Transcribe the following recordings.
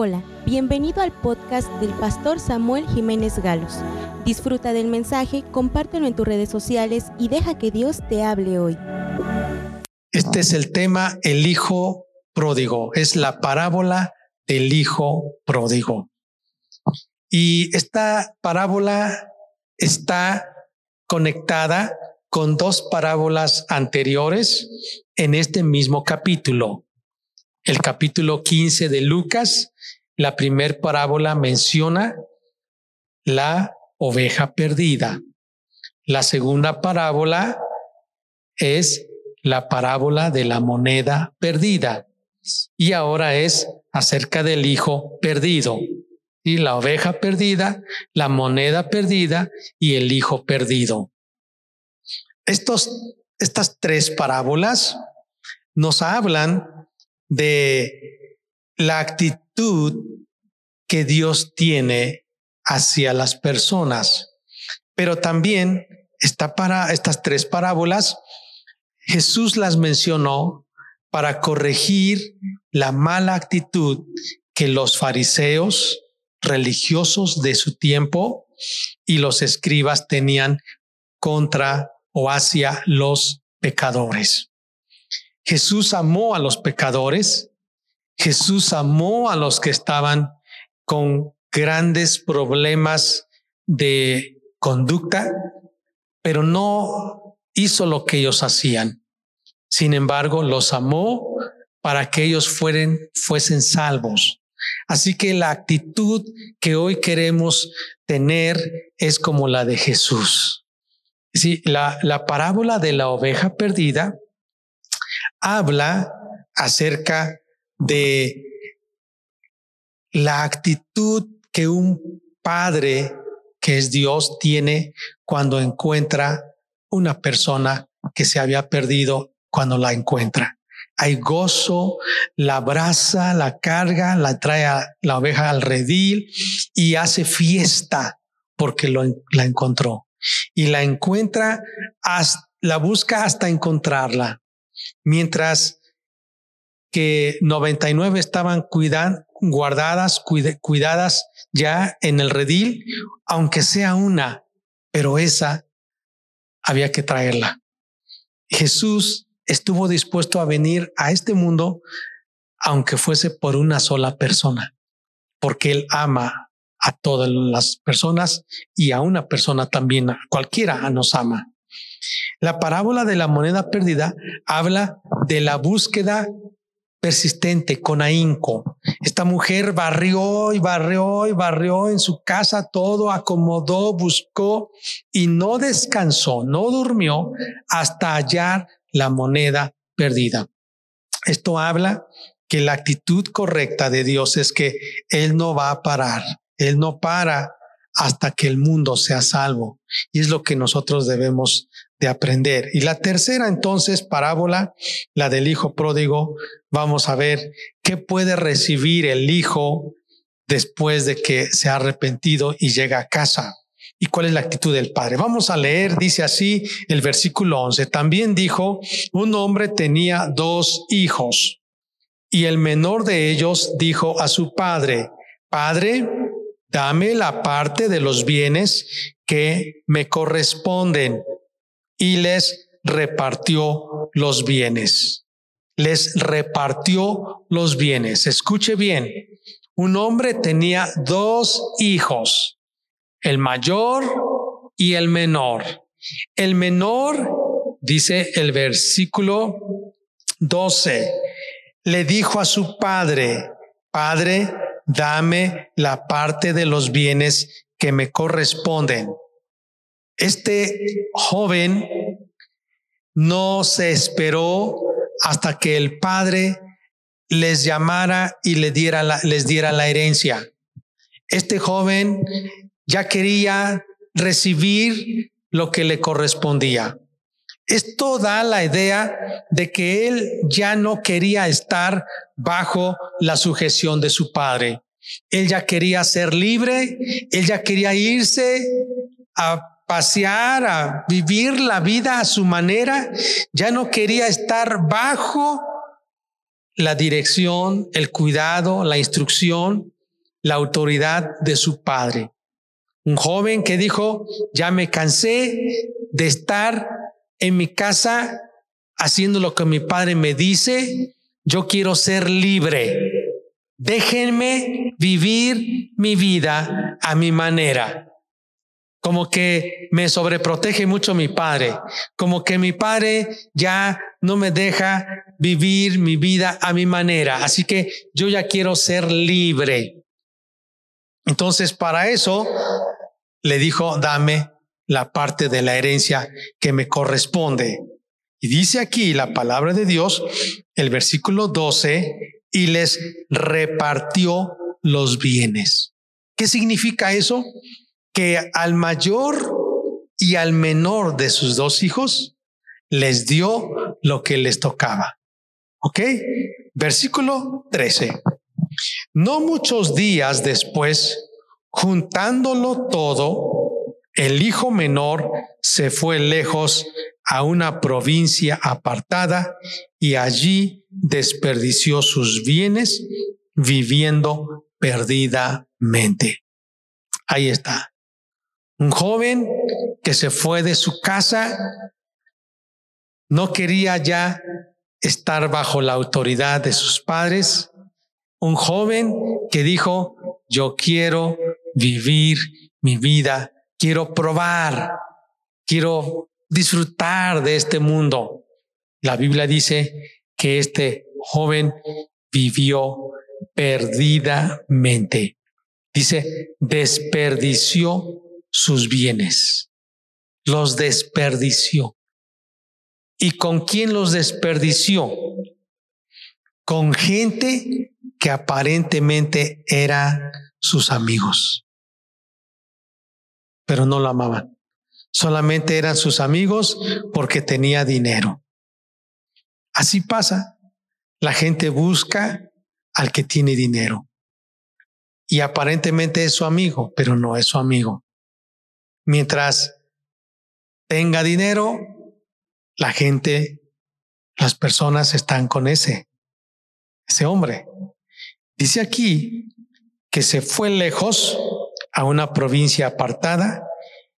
Hola, bienvenido al podcast del pastor Samuel Jiménez Galos. Disfruta del mensaje, compártelo en tus redes sociales y deja que Dios te hable hoy. Este es el tema El Hijo Pródigo, es la parábola del Hijo Pródigo. Y esta parábola está conectada con dos parábolas anteriores en este mismo capítulo. El capítulo 15 de Lucas la primer parábola menciona la oveja perdida. La segunda parábola es la parábola de la moneda perdida. Y ahora es acerca del hijo perdido. Y la oveja perdida, la moneda perdida y el hijo perdido. Estos, estas tres parábolas nos hablan de la actitud que Dios tiene hacia las personas. Pero también está para estas tres parábolas, Jesús las mencionó para corregir la mala actitud que los fariseos religiosos de su tiempo y los escribas tenían contra o hacia los pecadores. Jesús amó a los pecadores Jesús amó a los que estaban con grandes problemas de conducta, pero no hizo lo que ellos hacían. Sin embargo, los amó para que ellos fueren, fuesen salvos. Así que la actitud que hoy queremos tener es como la de Jesús. Sí, la, la parábola de la oveja perdida habla acerca de la actitud que un padre que es Dios tiene cuando encuentra una persona que se había perdido cuando la encuentra. Hay gozo, la abraza, la carga, la trae a la oveja al redil y hace fiesta porque lo, la encontró. Y la encuentra, la busca hasta encontrarla. Mientras que 99 estaban guardadas, cuidadas ya en el redil, aunque sea una, pero esa había que traerla. Jesús estuvo dispuesto a venir a este mundo, aunque fuese por una sola persona, porque Él ama a todas las personas y a una persona también, cualquiera nos ama. La parábola de la moneda perdida habla de la búsqueda persistente, con ahínco. Esta mujer barrió y barrió y barrió en su casa todo, acomodó, buscó y no descansó, no durmió hasta hallar la moneda perdida. Esto habla que la actitud correcta de Dios es que Él no va a parar, Él no para hasta que el mundo sea salvo. Y es lo que nosotros debemos de aprender. Y la tercera entonces parábola, la del hijo pródigo, vamos a ver qué puede recibir el hijo después de que se ha arrepentido y llega a casa. ¿Y cuál es la actitud del padre? Vamos a leer, dice así el versículo 11. También dijo, un hombre tenía dos hijos y el menor de ellos dijo a su padre, Padre, dame la parte de los bienes que me corresponden y les repartió los bienes. Les repartió los bienes. Escuche bien, un hombre tenía dos hijos, el mayor y el menor. El menor, dice el versículo 12, le dijo a su padre, Padre, dame la parte de los bienes que me corresponden. Este joven no se esperó hasta que el padre les llamara y les diera la, les diera la herencia. Este joven ya quería recibir lo que le correspondía. Esto da la idea de que él ya no quería estar bajo la sujeción de su padre. Él ya quería ser libre, él ya quería irse a pasear, a vivir la vida a su manera, ya no quería estar bajo la dirección, el cuidado, la instrucción, la autoridad de su padre. Un joven que dijo, ya me cansé de estar en mi casa haciendo lo que mi padre me dice, yo quiero ser libre. Déjenme vivir mi vida a mi manera. Como que me sobreprotege mucho mi padre, como que mi padre ya no me deja vivir mi vida a mi manera, así que yo ya quiero ser libre. Entonces, para eso le dijo, dame la parte de la herencia que me corresponde. Y dice aquí la palabra de Dios, el versículo 12, y les repartió los bienes. ¿Qué significa eso? Que al mayor y al menor de sus dos hijos les dio lo que les tocaba. ¿Ok? Versículo 13. No muchos días después, juntándolo todo, el hijo menor se fue lejos a una provincia apartada y allí desperdició sus bienes viviendo perdidamente. Ahí está. Un joven que se fue de su casa, no quería ya estar bajo la autoridad de sus padres. Un joven que dijo, yo quiero vivir mi vida, quiero probar, quiero disfrutar de este mundo. La Biblia dice que este joven vivió perdidamente. Dice, desperdició sus bienes. Los desperdició. ¿Y con quién los desperdició? Con gente que aparentemente eran sus amigos, pero no lo amaban. Solamente eran sus amigos porque tenía dinero. Así pasa. La gente busca al que tiene dinero. Y aparentemente es su amigo, pero no es su amigo. Mientras tenga dinero, la gente, las personas están con ese, ese hombre. Dice aquí que se fue lejos a una provincia apartada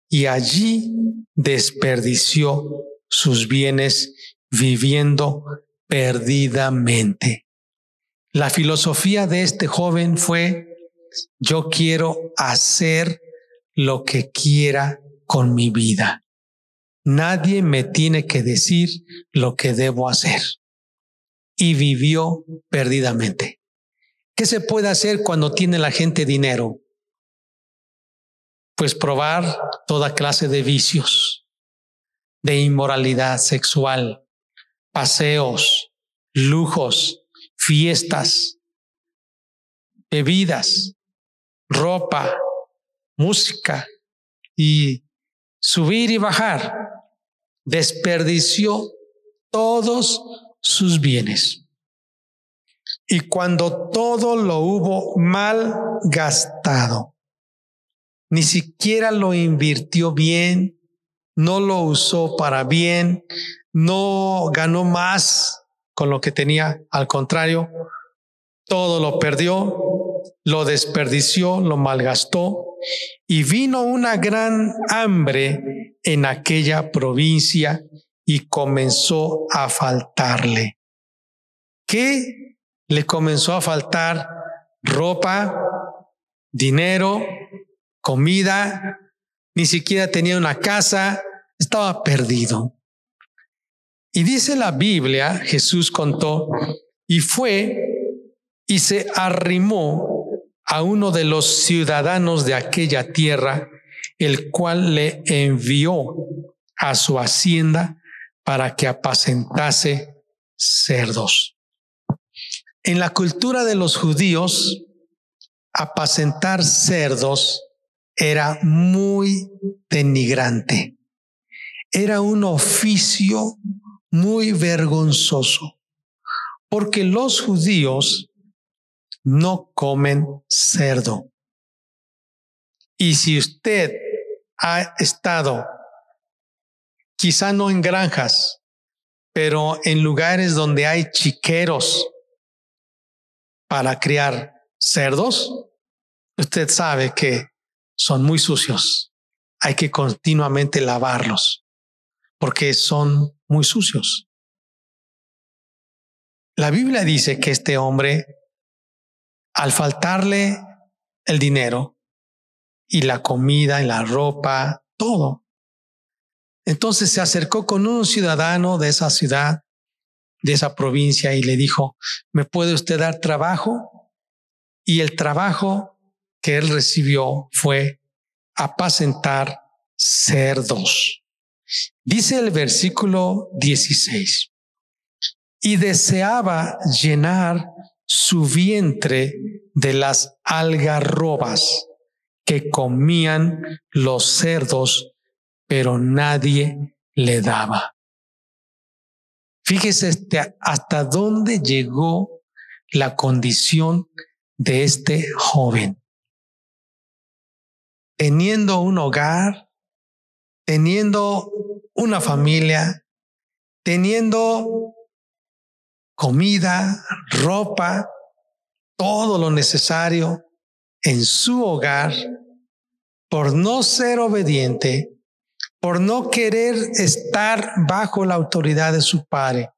y allí desperdició sus bienes viviendo perdidamente. La filosofía de este joven fue, yo quiero hacer lo que quiera con mi vida. Nadie me tiene que decir lo que debo hacer. Y vivió perdidamente. ¿Qué se puede hacer cuando tiene la gente dinero? Pues probar toda clase de vicios, de inmoralidad sexual, paseos, lujos, fiestas, bebidas, ropa, música y subir y bajar. Desperdició todos sus bienes. Y cuando todo lo hubo mal gastado, ni siquiera lo invirtió bien, no lo usó para bien, no ganó más con lo que tenía, al contrario, todo lo perdió, lo desperdició, lo malgastó y vino una gran hambre en aquella provincia y comenzó a faltarle. ¿Qué le comenzó a faltar? Ropa, dinero, comida, ni siquiera tenía una casa, estaba perdido. Y dice la Biblia, Jesús contó, y fue y se arrimó a uno de los ciudadanos de aquella tierra, el cual le envió a su hacienda para que apacentase cerdos. En la cultura de los judíos, apacentar cerdos era muy denigrante. Era un oficio muy vergonzoso, porque los judíos no comen cerdo. Y si usted ha estado, quizá no en granjas, pero en lugares donde hay chiqueros, para criar cerdos, usted sabe que son muy sucios. Hay que continuamente lavarlos porque son muy sucios. La Biblia dice que este hombre, al faltarle el dinero y la comida y la ropa, todo, entonces se acercó con un ciudadano de esa ciudad, de esa provincia, y le dijo, ¿me puede usted dar trabajo? Y el trabajo que él recibió fue apacentar cerdos. Dice el versículo 16, y deseaba llenar su vientre de las algarrobas que comían los cerdos pero nadie le daba. Fíjese este, hasta dónde llegó la condición de este joven. Teniendo un hogar, teniendo una familia, teniendo comida, ropa, todo lo necesario en su hogar, por no ser obediente, por no querer estar bajo la autoridad de su padre,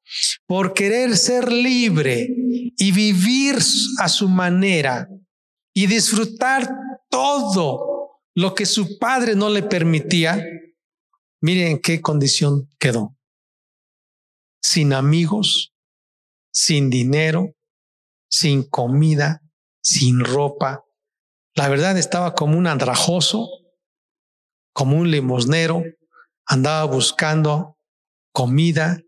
por querer ser libre y vivir a su manera y disfrutar todo lo que su padre no le permitía, miren en qué condición quedó. Sin amigos, sin dinero, sin comida, sin ropa. La verdad estaba como un andrajoso como un limosnero, andaba buscando comida,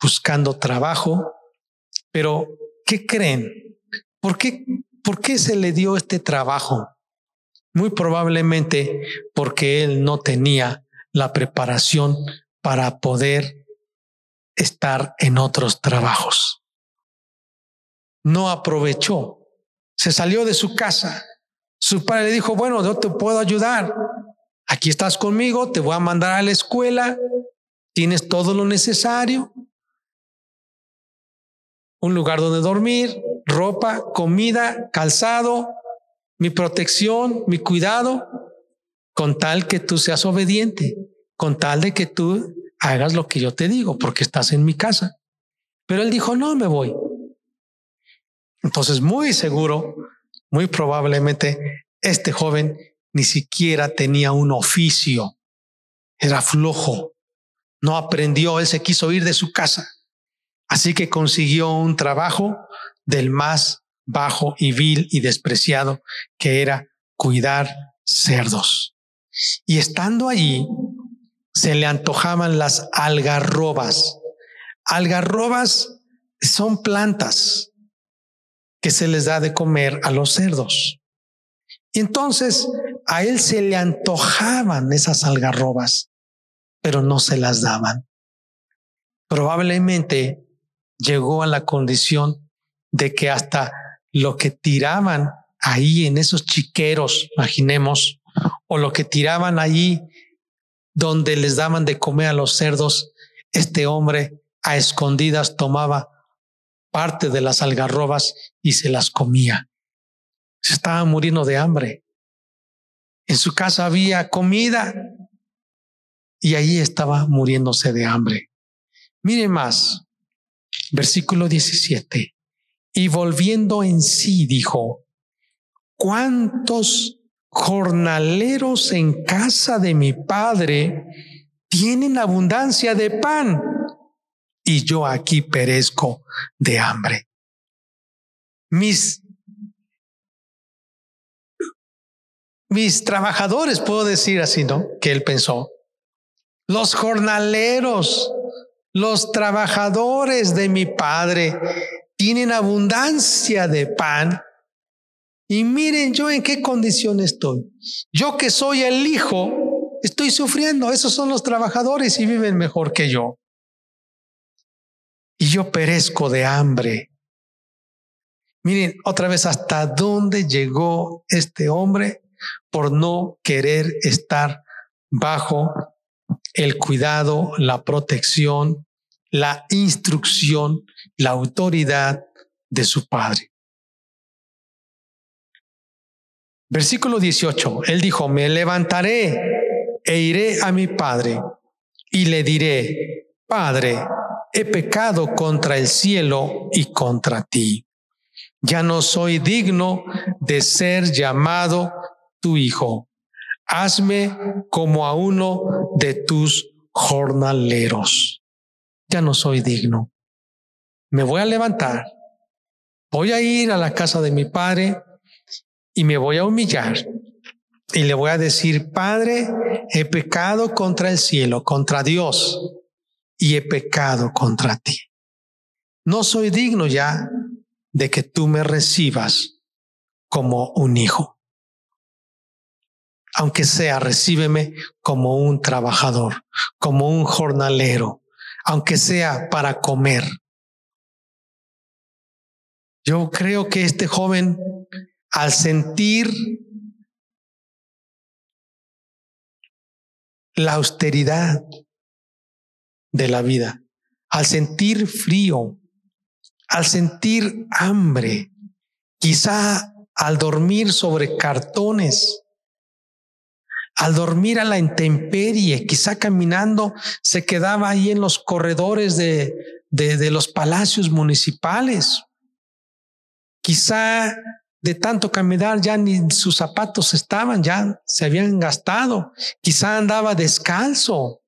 buscando trabajo, pero ¿qué creen? ¿Por qué, ¿Por qué se le dio este trabajo? Muy probablemente porque él no tenía la preparación para poder estar en otros trabajos. No aprovechó, se salió de su casa. Su padre le dijo, bueno, yo te puedo ayudar. Aquí estás conmigo, te voy a mandar a la escuela, tienes todo lo necesario, un lugar donde dormir, ropa, comida, calzado, mi protección, mi cuidado, con tal que tú seas obediente, con tal de que tú hagas lo que yo te digo, porque estás en mi casa. Pero él dijo, no, me voy. Entonces, muy seguro, muy probablemente, este joven ni siquiera tenía un oficio, era flojo, no aprendió, él se quiso ir de su casa, así que consiguió un trabajo del más bajo y vil y despreciado, que era cuidar cerdos. Y estando allí, se le antojaban las algarrobas. Algarrobas son plantas que se les da de comer a los cerdos. Y entonces a él se le antojaban esas algarrobas, pero no se las daban. Probablemente llegó a la condición de que hasta lo que tiraban ahí en esos chiqueros, imaginemos, o lo que tiraban ahí donde les daban de comer a los cerdos, este hombre a escondidas tomaba parte de las algarrobas y se las comía. Se estaba muriendo de hambre. En su casa había comida y ahí estaba muriéndose de hambre. Mire más, versículo 17. Y volviendo en sí dijo, ¿cuántos jornaleros en casa de mi padre tienen abundancia de pan? Y yo aquí perezco de hambre. Mis mis trabajadores, puedo decir así, ¿no? Que él pensó. Los jornaleros, los trabajadores de mi padre tienen abundancia de pan. Y miren yo en qué condición estoy. Yo que soy el hijo, estoy sufriendo. Esos son los trabajadores y viven mejor que yo. Y yo perezco de hambre. Miren otra vez hasta dónde llegó este hombre por no querer estar bajo el cuidado, la protección, la instrucción, la autoridad de su padre. Versículo 18, él dijo, me levantaré e iré a mi padre y le diré, Padre, he pecado contra el cielo y contra ti. Ya no soy digno de ser llamado tu hijo. Hazme como a uno de tus jornaleros. Ya no soy digno. Me voy a levantar. Voy a ir a la casa de mi padre y me voy a humillar y le voy a decir, Padre, he pecado contra el cielo, contra Dios, y he pecado contra ti. No soy digno ya de que tú me recibas como un hijo. Aunque sea, recíbeme como un trabajador, como un jornalero, aunque sea para comer. Yo creo que este joven al sentir la austeridad de la vida, al sentir frío, al sentir hambre, quizá al dormir sobre cartones, al dormir a la intemperie, quizá caminando, se quedaba ahí en los corredores de, de, de los palacios municipales. Quizá de tanto caminar ya ni sus zapatos estaban, ya se habían gastado. Quizá andaba descalzo.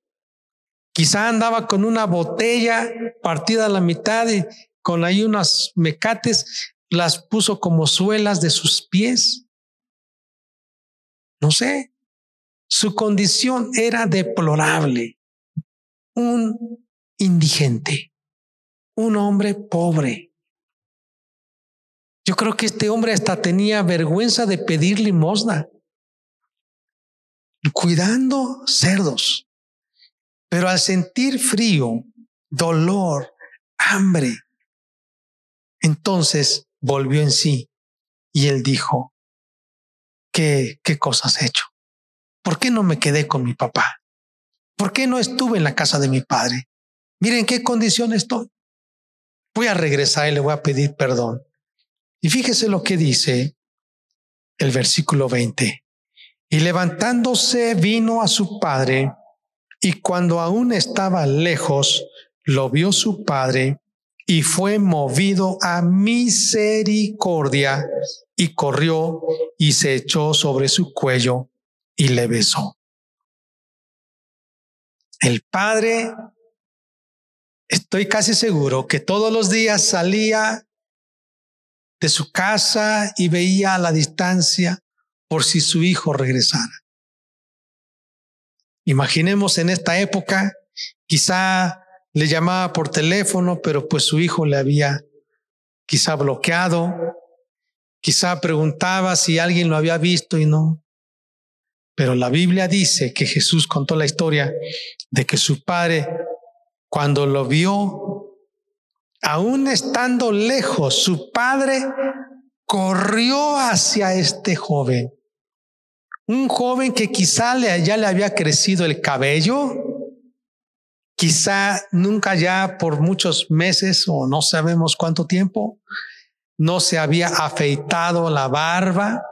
Quizá andaba con una botella partida a la mitad y con ahí unas mecates las puso como suelas de sus pies. No sé. Su condición era deplorable. Un indigente, un hombre pobre yo creo que este hombre hasta tenía vergüenza de pedir limosna, cuidando cerdos. Pero al sentir frío, dolor, hambre, entonces volvió en sí y él dijo, ¿qué, qué cosas he hecho? ¿Por qué no me quedé con mi papá? ¿Por qué no estuve en la casa de mi padre? Miren qué condición estoy. Voy a regresar y le voy a pedir perdón. Y fíjese lo que dice el versículo 20. Y levantándose vino a su padre, y cuando aún estaba lejos, lo vio su padre, y fue movido a misericordia, y corrió y se echó sobre su cuello y le besó. El padre, estoy casi seguro que todos los días salía de su casa y veía a la distancia por si su hijo regresara. Imaginemos en esta época, quizá le llamaba por teléfono, pero pues su hijo le había quizá bloqueado, quizá preguntaba si alguien lo había visto y no. Pero la Biblia dice que Jesús contó la historia de que su padre, cuando lo vio, aún estando lejos, su padre corrió hacia este joven. Un joven que quizá ya le había crecido el cabello, quizá nunca ya por muchos meses o no sabemos cuánto tiempo, no se había afeitado la barba,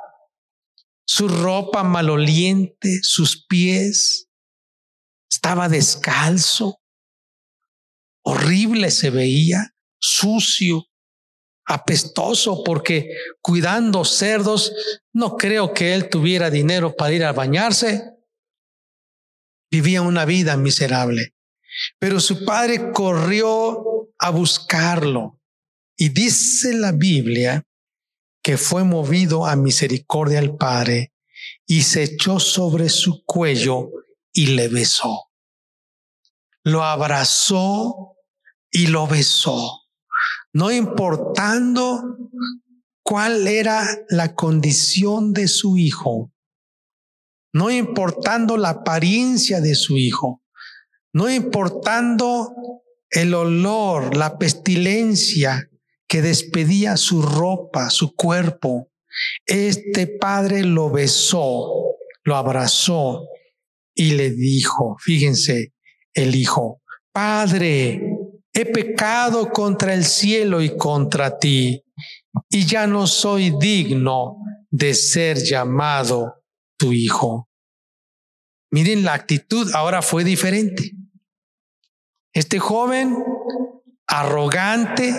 su ropa maloliente, sus pies, estaba descalzo, horrible se veía sucio, apestoso, porque cuidando cerdos, no creo que él tuviera dinero para ir a bañarse. Vivía una vida miserable. Pero su padre corrió a buscarlo. Y dice la Biblia que fue movido a misericordia al padre y se echó sobre su cuello y le besó. Lo abrazó y lo besó no importando cuál era la condición de su hijo, no importando la apariencia de su hijo, no importando el olor, la pestilencia que despedía su ropa, su cuerpo. Este padre lo besó, lo abrazó y le dijo, fíjense, el hijo, Padre, he pecado contra el cielo y contra ti, y ya no soy digno de ser llamado tu hijo. Miren, la actitud ahora fue diferente. Este joven arrogante,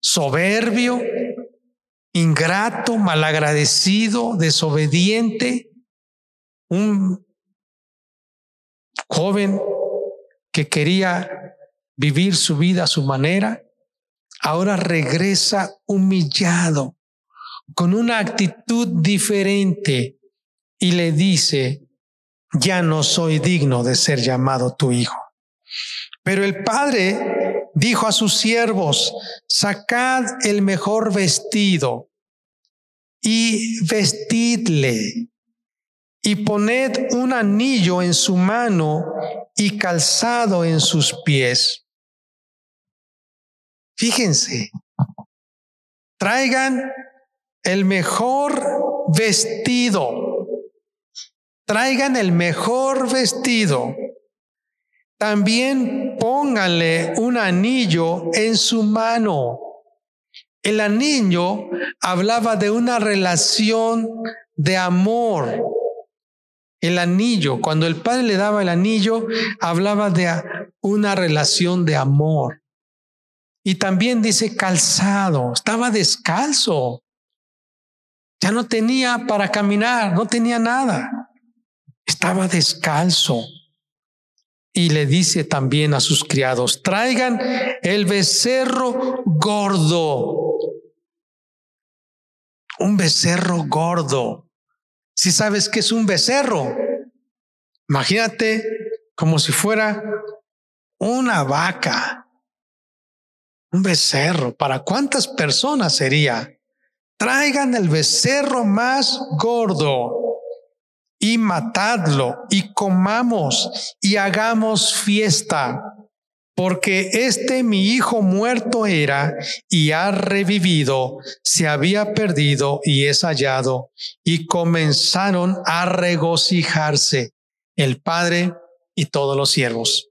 soberbio, ingrato, malagradecido, desobediente, un joven que quería vivir su vida a su manera, ahora regresa humillado, con una actitud diferente y le dice, ya no soy digno de ser llamado tu hijo. Pero el padre dijo a sus siervos, sacad el mejor vestido y vestidle y poned un anillo en su mano y calzado en sus pies. Fíjense, traigan el mejor vestido, traigan el mejor vestido. También pónganle un anillo en su mano. El anillo hablaba de una relación de amor. El anillo, cuando el padre le daba el anillo, hablaba de una relación de amor. Y también dice calzado, estaba descalzo. Ya no tenía para caminar, no tenía nada. Estaba descalzo y le dice también a sus criados, traigan el becerro gordo. Un becerro gordo. Si sabes que es un becerro, imagínate como si fuera una vaca. Un becerro. ¿Para cuántas personas sería? Traigan el becerro más gordo y matadlo y comamos y hagamos fiesta, porque este mi hijo muerto era y ha revivido, se había perdido y es hallado, y comenzaron a regocijarse el Padre y todos los siervos.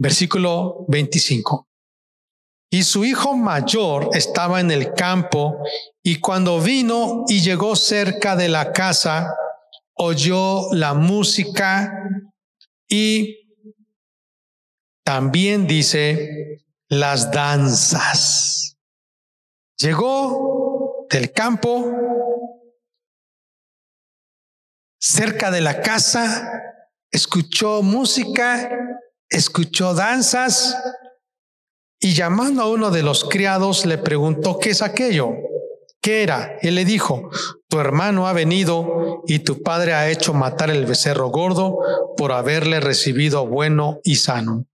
Versículo 25. Y su hijo mayor estaba en el campo y cuando vino y llegó cerca de la casa, oyó la música y también dice las danzas. Llegó del campo cerca de la casa, escuchó música, escuchó danzas y llamando a uno de los criados le preguntó, ¿qué es aquello? ¿Qué era? Él le dijo, tu hermano ha venido y tu padre ha hecho matar el becerro gordo por haberle recibido bueno y sano.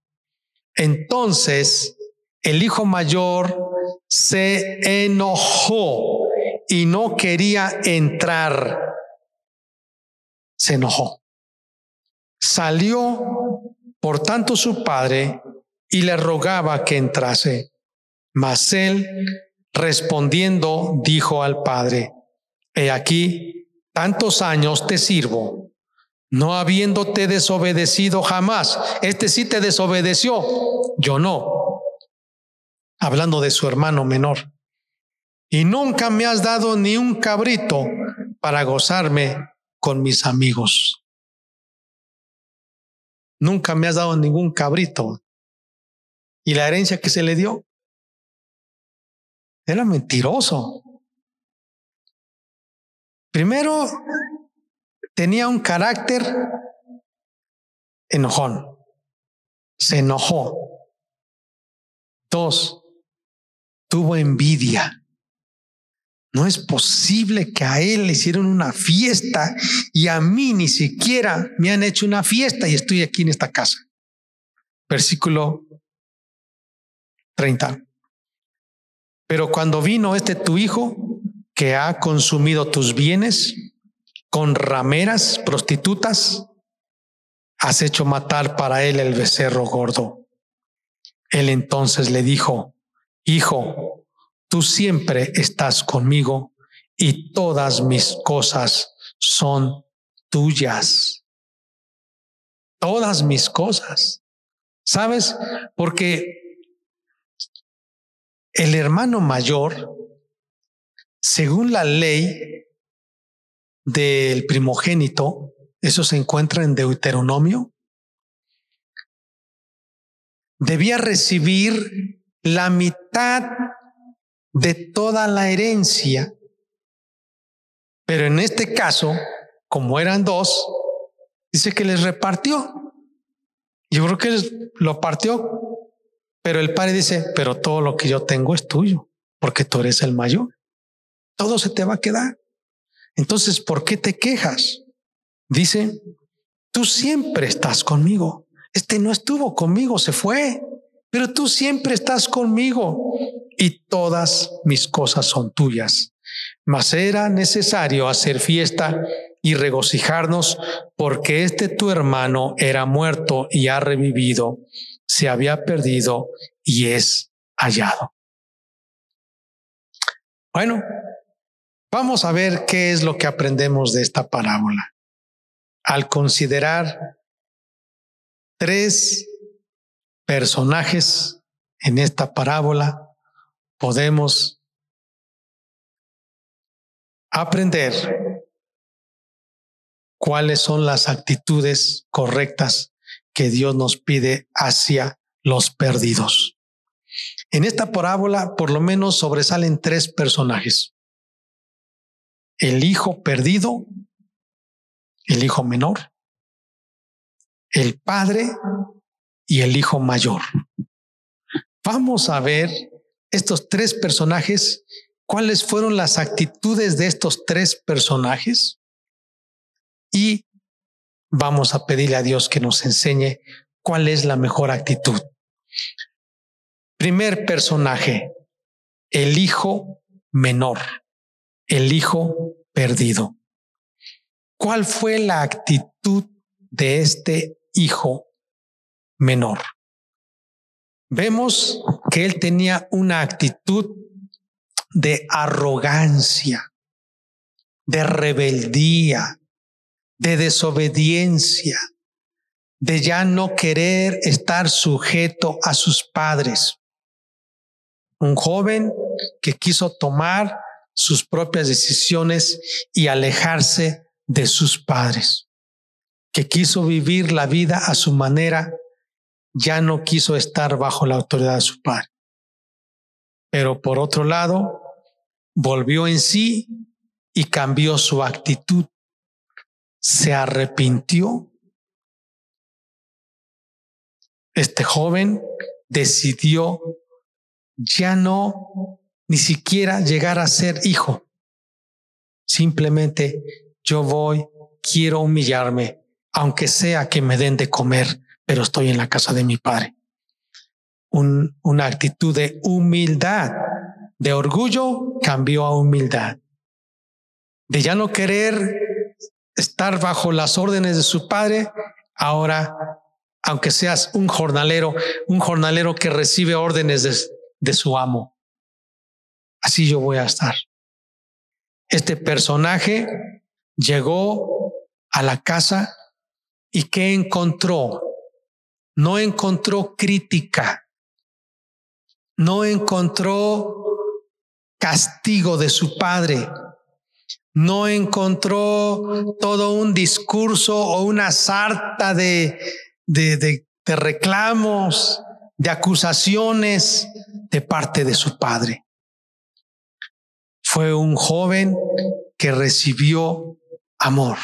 Entonces el hijo mayor se enojó y no quería entrar. Se enojó. Salió, por tanto, su padre y le rogaba que entrase. Mas él, respondiendo, dijo al padre, He aquí, tantos años te sirvo, no habiéndote desobedecido jamás. Este sí te desobedeció, yo no. Hablando de su hermano menor. Y nunca me has dado ni un cabrito para gozarme con mis amigos. Nunca me has dado ningún cabrito y la herencia que se le dio era mentiroso. Primero, tenía un carácter enojón. Se enojó. Dos, tuvo envidia. No es posible que a él le hicieron una fiesta y a mí ni siquiera me han hecho una fiesta y estoy aquí en esta casa. Versículo 30. Pero cuando vino este tu hijo, que ha consumido tus bienes con rameras, prostitutas, has hecho matar para él el becerro gordo. Él entonces le dijo, Hijo, tú siempre estás conmigo y todas mis cosas son tuyas. Todas mis cosas. ¿Sabes? Porque el hermano mayor según la ley del primogénito, eso se encuentra en Deuteronomio, debía recibir la mitad de toda la herencia. Pero en este caso, como eran dos, dice que les repartió. Yo creo que lo partió, pero el padre dice, pero todo lo que yo tengo es tuyo, porque tú eres el mayor. Todo se te va a quedar. Entonces, ¿por qué te quejas? Dice, tú siempre estás conmigo. Este no estuvo conmigo, se fue, pero tú siempre estás conmigo y todas mis cosas son tuyas. Mas era necesario hacer fiesta y regocijarnos porque este tu hermano era muerto y ha revivido, se había perdido y es hallado. Bueno, vamos a ver qué es lo que aprendemos de esta parábola. Al considerar tres personajes en esta parábola, podemos aprender cuáles son las actitudes correctas que Dios nos pide hacia los perdidos. En esta parábola por lo menos sobresalen tres personajes. El hijo perdido, el hijo menor, el padre y el hijo mayor. Vamos a ver estos tres personajes, cuáles fueron las actitudes de estos tres personajes y vamos a pedirle a Dios que nos enseñe cuál es la mejor actitud. Primer personaje, el hijo menor, el hijo perdido. ¿Cuál fue la actitud de este hijo menor? Vemos que él tenía una actitud de arrogancia, de rebeldía, de desobediencia, de ya no querer estar sujeto a sus padres. Un joven que quiso tomar sus propias decisiones y alejarse de sus padres, que quiso vivir la vida a su manera, ya no quiso estar bajo la autoridad de su padre. Pero por otro lado, volvió en sí y cambió su actitud se arrepintió. Este joven decidió ya no ni siquiera llegar a ser hijo. Simplemente yo voy, quiero humillarme, aunque sea que me den de comer, pero estoy en la casa de mi padre. una actitud de humildad, de orgullo, cambió a humildad. De ya no querer estar bajo las órdenes de su padre, ahora, aunque seas un jornalero, un jornalero que recibe órdenes de, de su amo, así yo voy a estar. Este personaje llegó a la casa y ¿qué encontró? No encontró crítica, no encontró castigo de su padre, no encontró todo un discurso o una sarta de, de, de, reclamos, de acusaciones de parte de su padre. Fue un joven que recibió amor.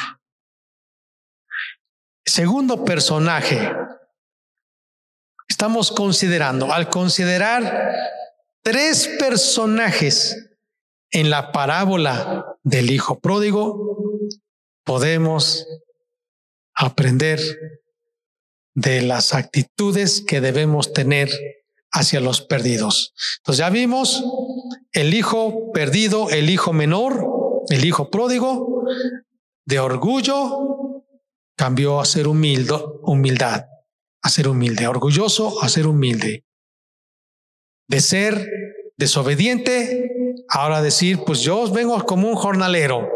Segundo personaje, estamos considerando, al considerar tres personajes en la parábola del Hijo Pródigo podemos aprender de las actitudes que debemos tener hacia los perdidos. Entonces ya vimos el hijo perdido, el hijo menor, el hijo pródigo, de orgullo cambió a ser humilde, humildad, a ser humilde, orgulloso a ser humilde, de ser desobediente Ahora decir, pues yo vengo como un jornalero,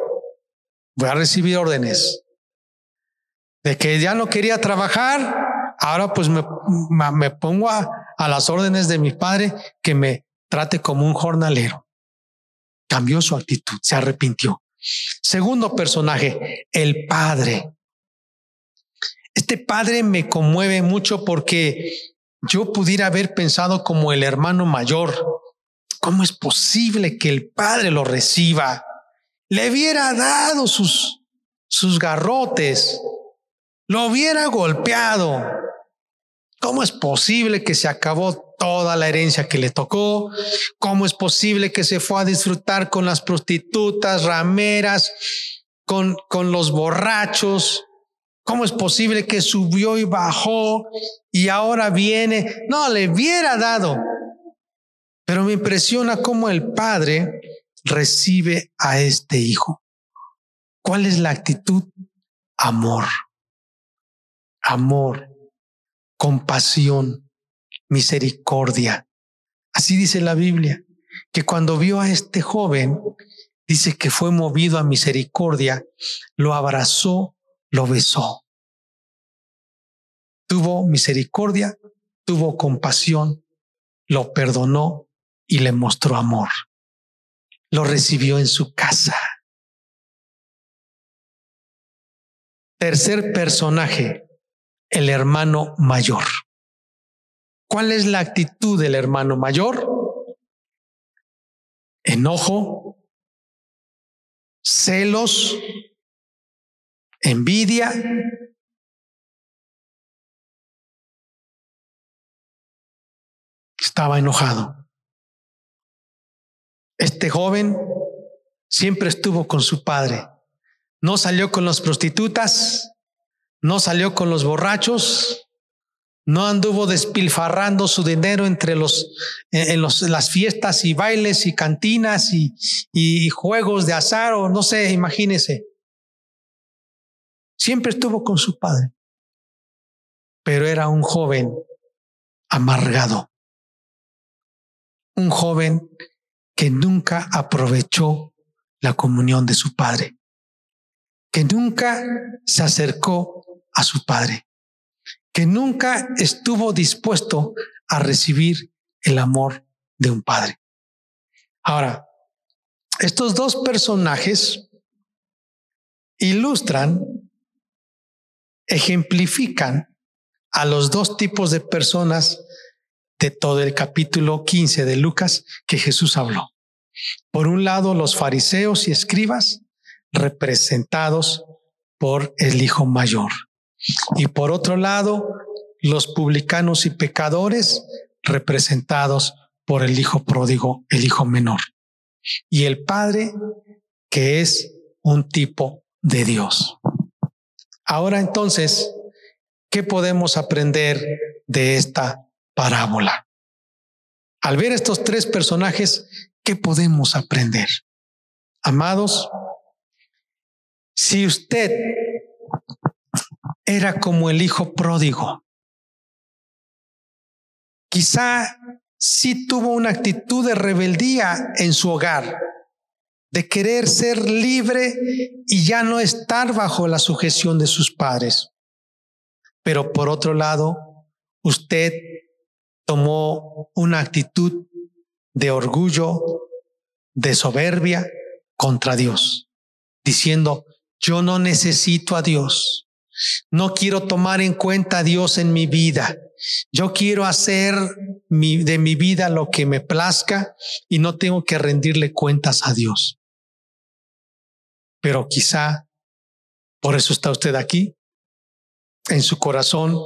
voy a recibir órdenes. De que ya no quería trabajar, ahora pues me, pongo a las órdenes de mi padre que me trate como un jornalero. cambió su actitud, se arrepintió. Segundo personaje, el padre. Este padre me conmueve mucho porque yo pudiera haber pensado como el hermano mayor. ¿Cómo es posible que el padre lo reciba? Le hubiera dado sus, sus garrotes, lo hubiera golpeado. ¿Cómo es posible que se acabó toda la herencia que le tocó? ¿Cómo es posible que se fue a disfrutar con las prostitutas, rameras, con, con los borrachos? ¿Cómo es posible que subió y bajó y ahora viene? No, le hubiera dado. Pero me impresiona cómo el padre recibe a este hijo. ¿Cuál es la actitud? Amor. Amor, compasión, misericordia. Así dice la Biblia, que cuando vio a este joven, dice que fue movido a misericordia, lo abrazó lo besó. Tuvo misericordia, tuvo compasión, lo perdonó y le mostró amor. Lo recibió en su casa. Tercer personaje, el hermano mayor. ¿Cuál es la actitud del hermano mayor? Enojo, celos, envidia. Estaba enojado. Este joven siempre estuvo con su padre. No salió con las prostitutas, no salió con los borrachos, no anduvo despilfarrando su dinero entre los en los, las fiestas y bailes y cantinas y, y juegos de azar o no sé, imagínese. Siempre estuvo con su padre, pero era un joven amargado, un joven que nunca aprovechó la comunión de su padre, que nunca se acercó a su padre, que nunca estuvo dispuesto a recibir el amor de un padre. Ahora, estos dos personajes ilustran ejemplifican a los dos tipos de personas de todo el capítulo 15 de Lucas que Jesús habló. Por un lado, los fariseos y escribas representados por el hijo mayor. Y por otro lado, los publicanos y pecadores representados por el hijo pródigo, el hijo menor. Y el padre, que es un tipo de Dios. Ahora entonces, ¿qué podemos aprender de esta parábola? Al ver estos tres personajes, ¿qué podemos aprender? Amados, si usted era como el hijo pródigo, quizá sí tuvo una actitud de rebeldía en su hogar, de querer ser libre y ya no estar bajo la sujeción de sus padres. Pero por otro lado, usted tomó una actitud de orgullo, de soberbia contra Dios, diciendo, yo no necesito a Dios, no quiero tomar en cuenta a Dios en mi vida, yo quiero hacer de mi vida lo que me plazca y no tengo que rendirle cuentas a Dios. Pero quizá por eso está usted aquí. En su corazón,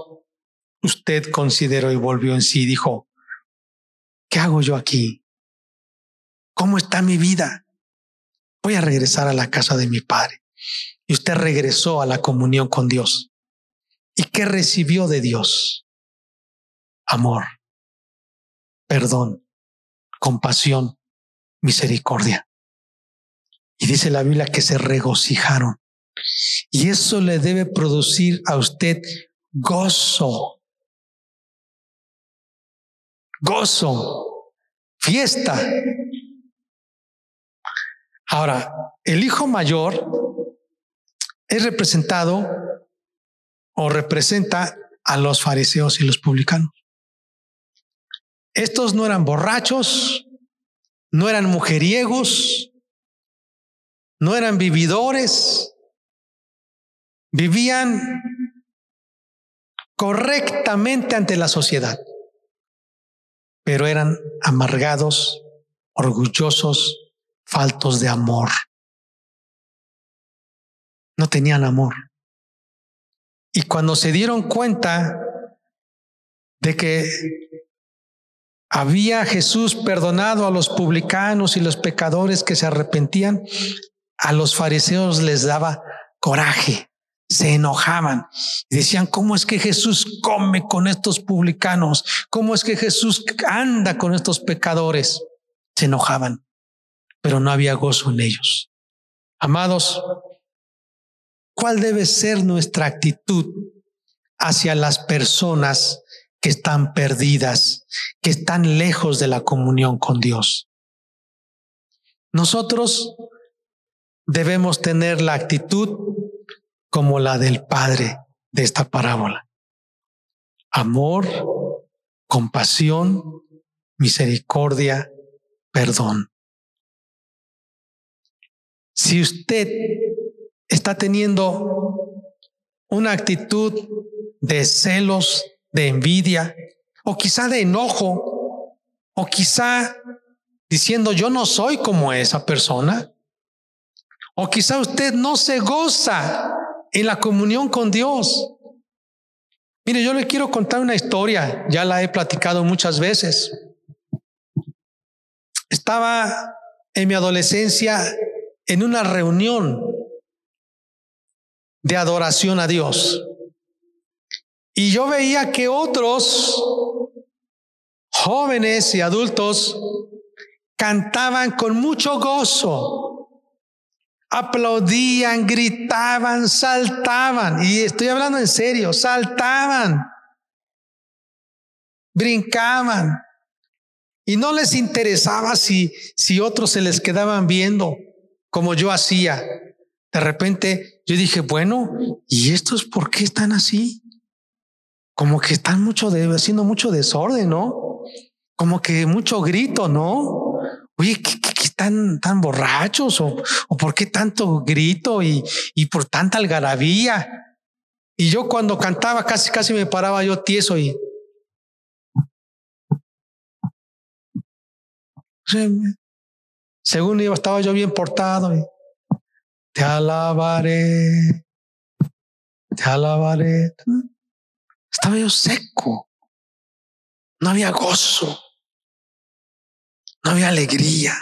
usted consideró y volvió en sí y dijo, ¿qué hago yo aquí? ¿Cómo está mi vida? Voy a regresar a la casa de mi padre. Y usted regresó a la comunión con Dios. ¿Y qué recibió de Dios? amor, perdón, compasión, misericordia. Y dice la Biblia que se regocijaron. Y eso le debe producir a usted gozo. Gozo. Fiesta. Ahora, el hijo mayor es representado o representa a los fariseos y los publicanos. Estos no eran borrachos, no eran mujeriegos, no eran vividores, vivían correctamente ante la sociedad, pero eran amargados, orgullosos, faltos de amor. No tenían amor. Y cuando se dieron cuenta de que había Jesús perdonado a los publicanos y los pecadores que se arrepentían, a los fariseos les daba coraje, se enojaban decían, ¿cómo es que Jesús come con estos publicanos? ¿Cómo es que Jesús anda con estos pecadores? Se enojaban, pero no había gozo en ellos. Amados, ¿cuál debe ser nuestra actitud hacia las personas que están perdidas, que están lejos de la comunión con Dios. Nosotros debemos tener la actitud como la del Padre de esta parábola. Amor, compasión, misericordia, perdón. Si usted está teniendo una actitud de celos, de envidia, o quizá de enojo, o quizá diciendo yo no soy como esa persona, o quizá usted no se goza en la comunión con Dios. Mire, yo le quiero contar una historia, ya la he platicado muchas veces. Estaba en mi adolescencia en una reunión de adoración a Dios. Y yo veía que otros jóvenes y adultos cantaban con mucho gozo, aplaudían, gritaban, saltaban. Y estoy hablando en serio, saltaban, brincaban. Y no les interesaba si, si otros se les quedaban viendo como yo hacía. De repente yo dije, bueno, ¿y estos por qué están así? como que están mucho haciendo mucho desorden, ¿no? Como que mucho grito, ¿no? Oye, ¿qué, están tan borrachos? ¿O, ¿O, por qué tanto grito y, por tanta algarabía? Y yo cuando cantaba casi, casi me paraba yo tieso y... Según iba, estaba yo bien portado. Te alabaré, te alabaré. Estaba yo seco. No había gozo. No había alegría.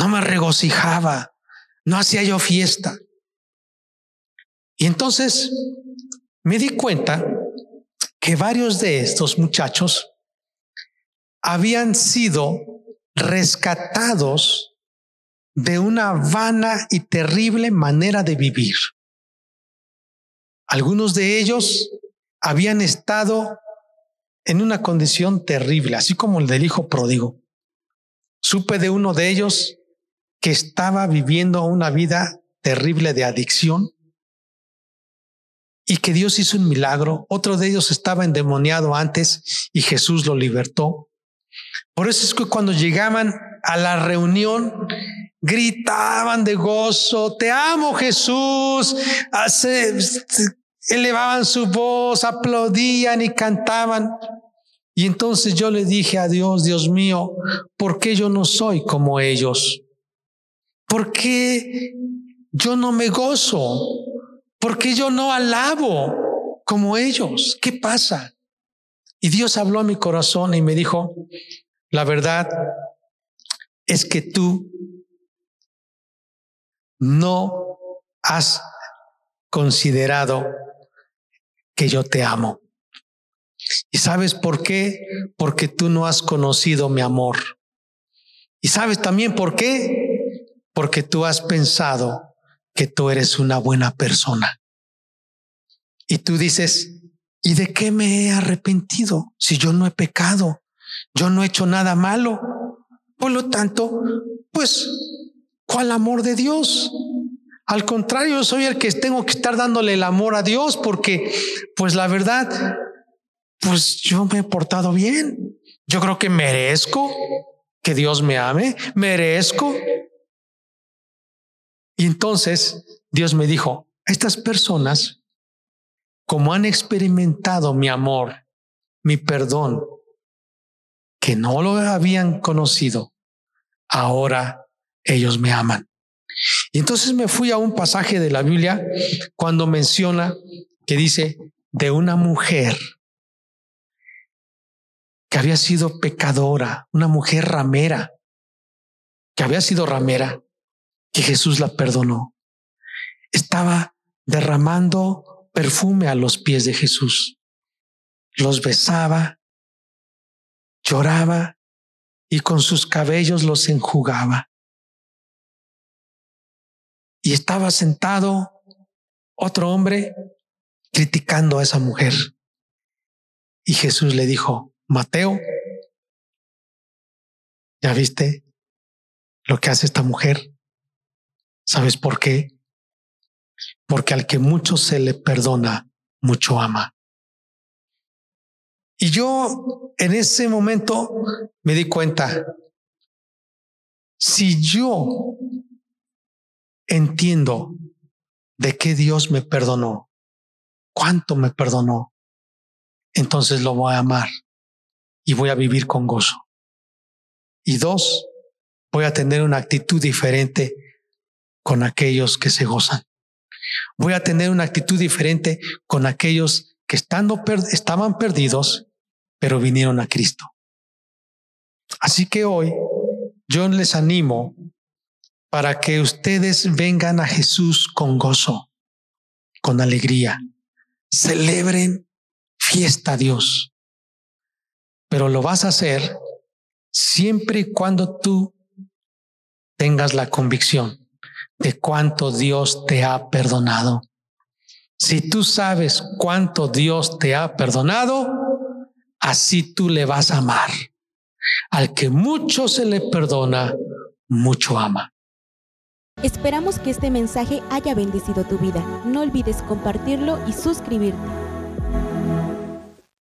No me regocijaba. No hacía yo fiesta. Y entonces me di cuenta que varios de estos muchachos habían sido rescatados de una vana y terrible manera de vivir. Algunos de ellos habían estado en una condición terrible, así como el del hijo pródigo. Supe de uno de ellos que estaba viviendo una vida terrible de adicción y que Dios hizo un milagro. Otro de ellos estaba endemoniado antes y Jesús lo libertó. Por eso es que cuando llegaban a la reunión, gritaban de gozo, te amo Jesús, hace, elevaban su voz, aplaudían y cantaban. Y entonces yo le dije a Dios, Dios mío, ¿por qué yo no soy como ellos? ¿Por qué yo no me gozo? ¿Por qué yo no alabo como ellos? ¿Qué pasa? Y Dios habló a mi corazón y me dijo, la verdad es que tú no has considerado que yo te amo. ¿Y sabes por qué? Porque tú no has conocido mi amor. ¿Y sabes también por qué? Porque tú has pensado que tú eres una buena persona. Y tú dices, ¿y de qué me he arrepentido si yo no he pecado? Yo no he hecho nada malo. Por lo tanto, pues, ¿cuál amor de Dios? Al contrario, yo soy el que tengo que estar dándole el amor a Dios porque, pues la verdad, pues yo me he portado bien. Yo creo que merezco que Dios me ame, merezco. Y entonces Dios me dijo, estas personas, como han experimentado mi amor, mi perdón, que no lo habían conocido, ahora ellos me aman. Y entonces me fui a un pasaje de la Biblia cuando menciona que dice de una mujer que había sido pecadora, una mujer ramera, que había sido ramera, que Jesús la perdonó. Estaba derramando perfume a los pies de Jesús. Los besaba, lloraba y con sus cabellos los enjugaba. Y estaba sentado otro hombre criticando a esa mujer. Y Jesús le dijo, Mateo, ¿ya viste lo que hace esta mujer? ¿Sabes por qué? Porque al que mucho se le perdona, mucho ama. Y yo en ese momento me di cuenta, si yo entiendo de qué Dios me perdonó, cuánto me perdonó, entonces lo voy a amar y voy a vivir con gozo. Y dos, voy a tener una actitud diferente con aquellos que se gozan. Voy a tener una actitud diferente con aquellos que estando estaban perdidos, pero vinieron a Cristo. Así que hoy yo les animo para que ustedes vengan a Jesús con gozo, con alegría. Celebren fiesta a Dios. Pero lo vas a hacer siempre y cuando tú tengas la convicción de cuánto Dios te ha perdonado. Si tú sabes cuánto Dios te ha perdonado, así tú le vas a amar. Al que mucho se le perdona, mucho ama. Esperamos que este mensaje haya bendecido tu vida. No olvides compartirlo y suscribirte.